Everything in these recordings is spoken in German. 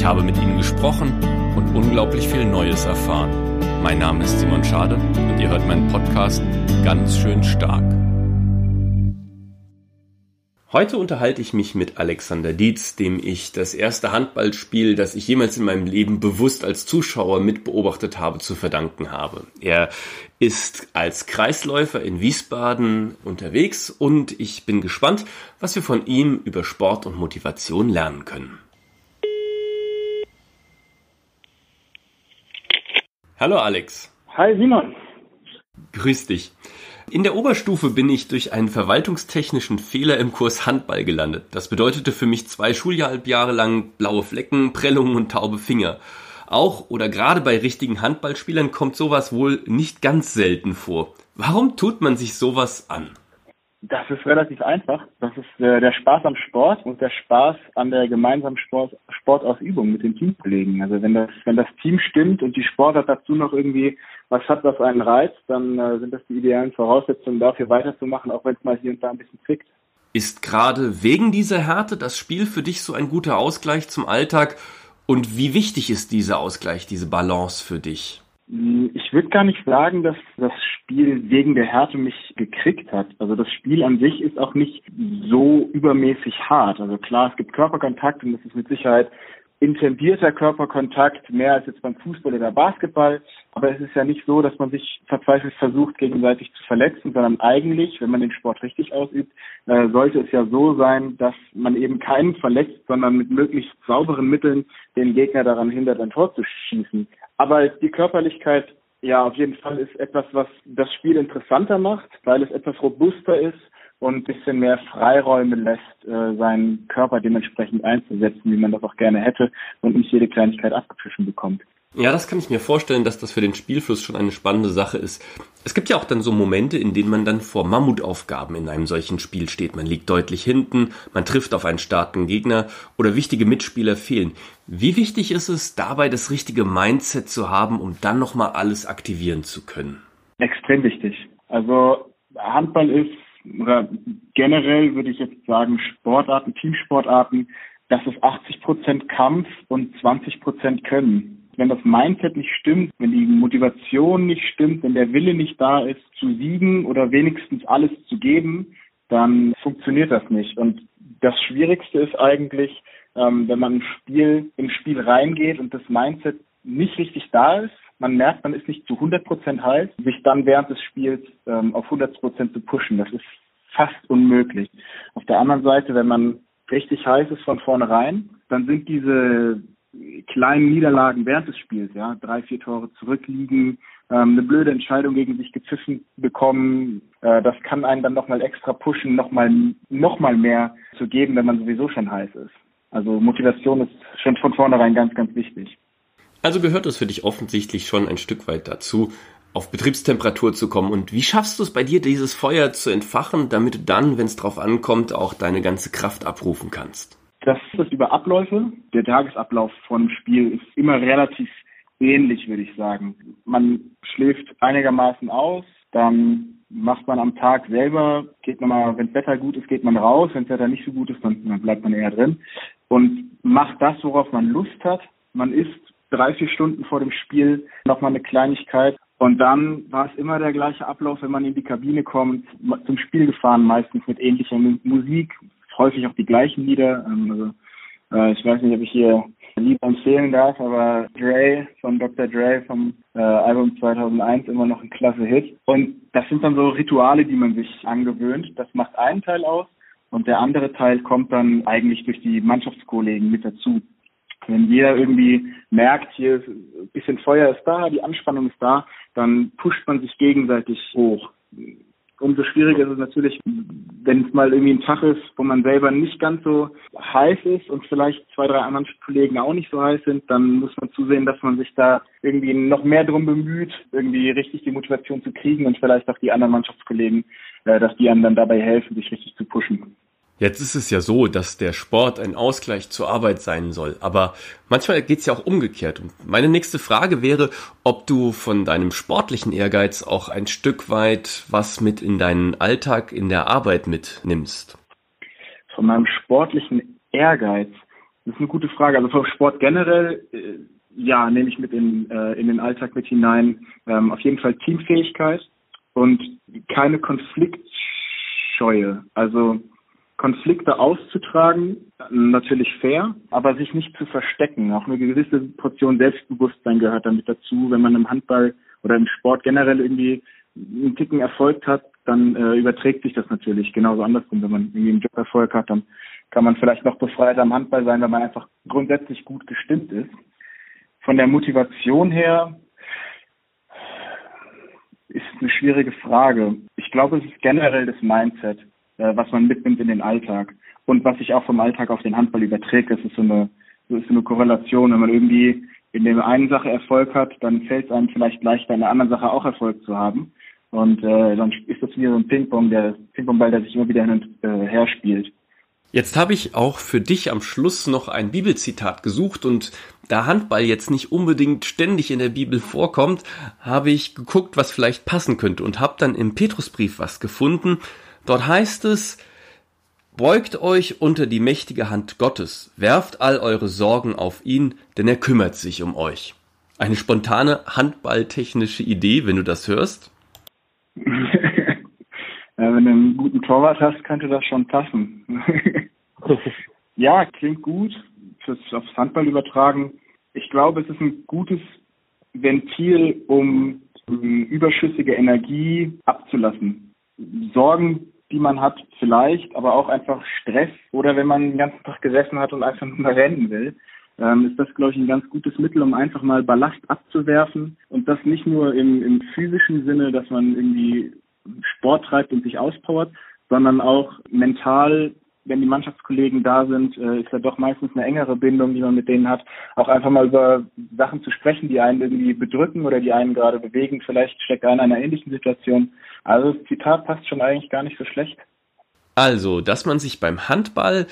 Ich habe mit ihnen gesprochen und unglaublich viel Neues erfahren. Mein Name ist Simon Schade und ihr hört meinen Podcast ganz schön stark. Heute unterhalte ich mich mit Alexander Dietz, dem ich das erste Handballspiel, das ich jemals in meinem Leben bewusst als Zuschauer mitbeobachtet habe, zu verdanken habe. Er ist als Kreisläufer in Wiesbaden unterwegs und ich bin gespannt, was wir von ihm über Sport und Motivation lernen können. Hallo Alex. Hi Simon. Grüß dich. In der Oberstufe bin ich durch einen verwaltungstechnischen Fehler im Kurs Handball gelandet. Das bedeutete für mich zwei Schuljahrhalbjahre lang blaue Flecken, Prellungen und taube Finger. Auch oder gerade bei richtigen Handballspielern kommt sowas wohl nicht ganz selten vor. Warum tut man sich sowas an? Das ist relativ einfach. Das ist äh, der Spaß am Sport und der Spaß an der gemeinsamen Sport, Sportausübung mit den Teamkollegen. Also wenn das, wenn das Team stimmt und die Sportart dazu noch irgendwie was hat, was einen reizt, dann äh, sind das die idealen Voraussetzungen dafür weiterzumachen, auch wenn es mal hier und da ein bisschen zwickt. Ist gerade wegen dieser Härte das Spiel für dich so ein guter Ausgleich zum Alltag? Und wie wichtig ist dieser Ausgleich, diese Balance für dich? Ich würde gar nicht sagen, dass das Spiel wegen der Härte mich gekriegt hat. Also das Spiel an sich ist auch nicht so übermäßig hart. Also klar, es gibt Körperkontakt und das ist mit Sicherheit intendierter Körperkontakt, mehr als jetzt beim Fußball oder Basketball. Aber es ist ja nicht so, dass man sich verzweifelt versucht, gegenseitig zu verletzen, sondern eigentlich, wenn man den Sport richtig ausübt, äh, sollte es ja so sein, dass man eben keinen verletzt, sondern mit möglichst sauberen Mitteln den Gegner daran hindert, ein Tor zu schießen. Aber die Körperlichkeit, ja, auf jeden Fall ist etwas, was das Spiel interessanter macht, weil es etwas robuster ist und ein bisschen mehr Freiräume lässt, äh, seinen Körper dementsprechend einzusetzen, wie man das auch gerne hätte und nicht jede Kleinigkeit abgepfiffen bekommt. Ja, das kann ich mir vorstellen, dass das für den Spielfluss schon eine spannende Sache ist. Es gibt ja auch dann so Momente, in denen man dann vor Mammutaufgaben in einem solchen Spiel steht. Man liegt deutlich hinten, man trifft auf einen starken Gegner oder wichtige Mitspieler fehlen. Wie wichtig ist es, dabei das richtige Mindset zu haben, um dann nochmal alles aktivieren zu können? Extrem wichtig. Also Handball ist oder generell würde ich jetzt sagen, Sportarten, Teamsportarten, das ist 80 Prozent Kampf und 20 Prozent Können. Wenn das Mindset nicht stimmt, wenn die Motivation nicht stimmt, wenn der Wille nicht da ist, zu siegen oder wenigstens alles zu geben, dann funktioniert das nicht. Und das Schwierigste ist eigentlich, ähm, wenn man ein Spiel, im Spiel reingeht und das Mindset nicht richtig da ist, man merkt, man ist nicht zu 100 Prozent heiß, sich dann während des Spiels ähm, auf 100 Prozent zu pushen, das ist fast unmöglich. Auf der anderen Seite, wenn man richtig heiß ist von vornherein, dann sind diese kleinen Niederlagen während des Spiels, ja, drei, vier Tore zurückliegen, ähm, eine blöde Entscheidung gegen sich gepfiffen bekommen, äh, das kann einen dann nochmal extra pushen, nochmal noch mal mehr zu geben, wenn man sowieso schon heiß ist. Also Motivation ist schon von vornherein ganz, ganz wichtig. Also gehört es für dich offensichtlich schon ein Stück weit dazu, auf Betriebstemperatur zu kommen. Und wie schaffst du es bei dir, dieses Feuer zu entfachen, damit du dann, wenn es drauf ankommt, auch deine ganze Kraft abrufen kannst? Das ist über Abläufe. Der Tagesablauf von Spiel ist immer relativ ähnlich, würde ich sagen. Man schläft einigermaßen aus, dann macht man am Tag selber, geht man mal, wenn Wetter gut ist, geht man raus, wenn Wetter nicht so gut ist, dann, dann bleibt man eher drin und macht das, worauf man Lust hat. Man isst drei, vier Stunden vor dem Spiel nochmal eine Kleinigkeit. Und dann war es immer der gleiche Ablauf, wenn man in die Kabine kommt, zum Spiel gefahren, meistens mit ähnlicher Musik, häufig auch die gleichen Lieder. Ähm, also, äh, ich weiß nicht, ob ich hier Lieder empfehlen darf, aber Dre von Dr. Dre vom äh, Album 2001 immer noch ein klasse Hit. Und das sind dann so Rituale, die man sich angewöhnt. Das macht einen Teil aus und der andere Teil kommt dann eigentlich durch die Mannschaftskollegen mit dazu. Wenn jeder irgendwie merkt, hier ist ein bisschen Feuer ist da, die Anspannung ist da, dann pusht man sich gegenseitig hoch. Umso schwieriger ist es natürlich, wenn es mal irgendwie ein Tag ist, wo man selber nicht ganz so heiß ist und vielleicht zwei, drei anderen Kollegen auch nicht so heiß sind, dann muss man zusehen, dass man sich da irgendwie noch mehr drum bemüht, irgendwie richtig die Motivation zu kriegen und vielleicht auch die anderen Mannschaftskollegen, äh, dass die einem dann dabei helfen, sich richtig zu pushen. Jetzt ist es ja so, dass der Sport ein Ausgleich zur Arbeit sein soll, aber manchmal geht es ja auch umgekehrt. Und meine nächste Frage wäre, ob du von deinem sportlichen Ehrgeiz auch ein Stück weit was mit in deinen Alltag in der Arbeit mitnimmst. Von meinem sportlichen Ehrgeiz, das ist eine gute Frage. Also vom Sport generell, äh, ja, nehme ich mit in, äh, in den Alltag mit hinein. Ähm, auf jeden Fall Teamfähigkeit und keine Konfliktscheue. Also Konflikte auszutragen, natürlich fair, aber sich nicht zu verstecken. Auch eine gewisse Portion Selbstbewusstsein gehört damit dazu. Wenn man im Handball oder im Sport generell irgendwie einen Ticken Erfolg hat, dann äh, überträgt sich das natürlich genauso andersrum. Wenn man irgendwie einen Job Erfolg hat, dann kann man vielleicht noch befreiter am Handball sein, weil man einfach grundsätzlich gut gestimmt ist. Von der Motivation her ist eine schwierige Frage. Ich glaube, es ist generell das Mindset äh, was man mitnimmt in den Alltag und was sich auch vom Alltag auf den Handball überträgt. Das ist so eine, so ist eine Korrelation. Wenn man irgendwie in der einen Sache Erfolg hat, dann fällt es einem vielleicht leichter, in der anderen Sache auch Erfolg zu haben. Und äh, dann ist das wie so ein Ping-Pong, der Ping-Pong-Ball, der sich immer wieder hin und äh, her spielt. Jetzt habe ich auch für dich am Schluss noch ein Bibelzitat gesucht und da Handball jetzt nicht unbedingt ständig in der Bibel vorkommt, habe ich geguckt, was vielleicht passen könnte und habe dann im Petrusbrief was gefunden, Dort heißt es, Beugt euch unter die mächtige Hand Gottes, werft all eure Sorgen auf ihn, denn er kümmert sich um euch. Eine spontane handballtechnische Idee, wenn du das hörst? ja, wenn du einen guten Torwart hast, könnte das schon passen. ja, klingt gut. Fürs aufs Handball übertragen. Ich glaube, es ist ein gutes Ventil, um überschüssige Energie abzulassen. Sorgen die man hat, vielleicht, aber auch einfach Stress oder wenn man den ganzen Tag gesessen hat und einfach nur mal rennen will, ähm, ist das, glaube ich, ein ganz gutes Mittel, um einfach mal Ballast abzuwerfen und das nicht nur im, im physischen Sinne, dass man irgendwie Sport treibt und sich auspowert, sondern auch mental wenn die Mannschaftskollegen da sind, äh, ist ja doch meistens eine engere Bindung, die man mit denen hat. Auch einfach mal über Sachen zu sprechen, die einen irgendwie bedrücken oder die einen gerade bewegen. Vielleicht steckt einer in einer ähnlichen Situation. Also das Zitat passt schon eigentlich gar nicht so schlecht. Also, dass man sich beim Handball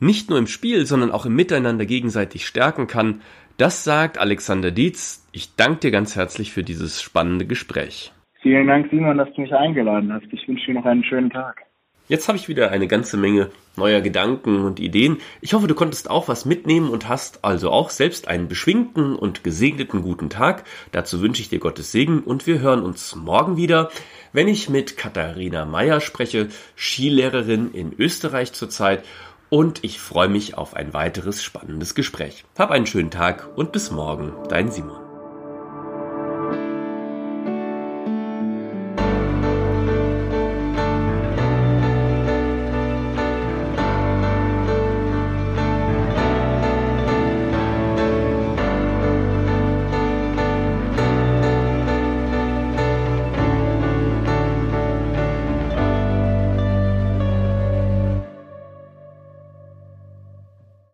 nicht nur im Spiel, sondern auch im Miteinander gegenseitig stärken kann, das sagt Alexander Dietz. Ich danke dir ganz herzlich für dieses spannende Gespräch. Vielen Dank, Simon, dass du mich eingeladen hast. Ich wünsche dir noch einen schönen Tag. Jetzt habe ich wieder eine ganze Menge neuer Gedanken und Ideen. Ich hoffe, du konntest auch was mitnehmen und hast also auch selbst einen beschwingten und gesegneten guten Tag. Dazu wünsche ich dir Gottes Segen und wir hören uns morgen wieder, wenn ich mit Katharina Meyer spreche, Skilehrerin in Österreich zurzeit und ich freue mich auf ein weiteres spannendes Gespräch. Hab einen schönen Tag und bis morgen, dein Simon.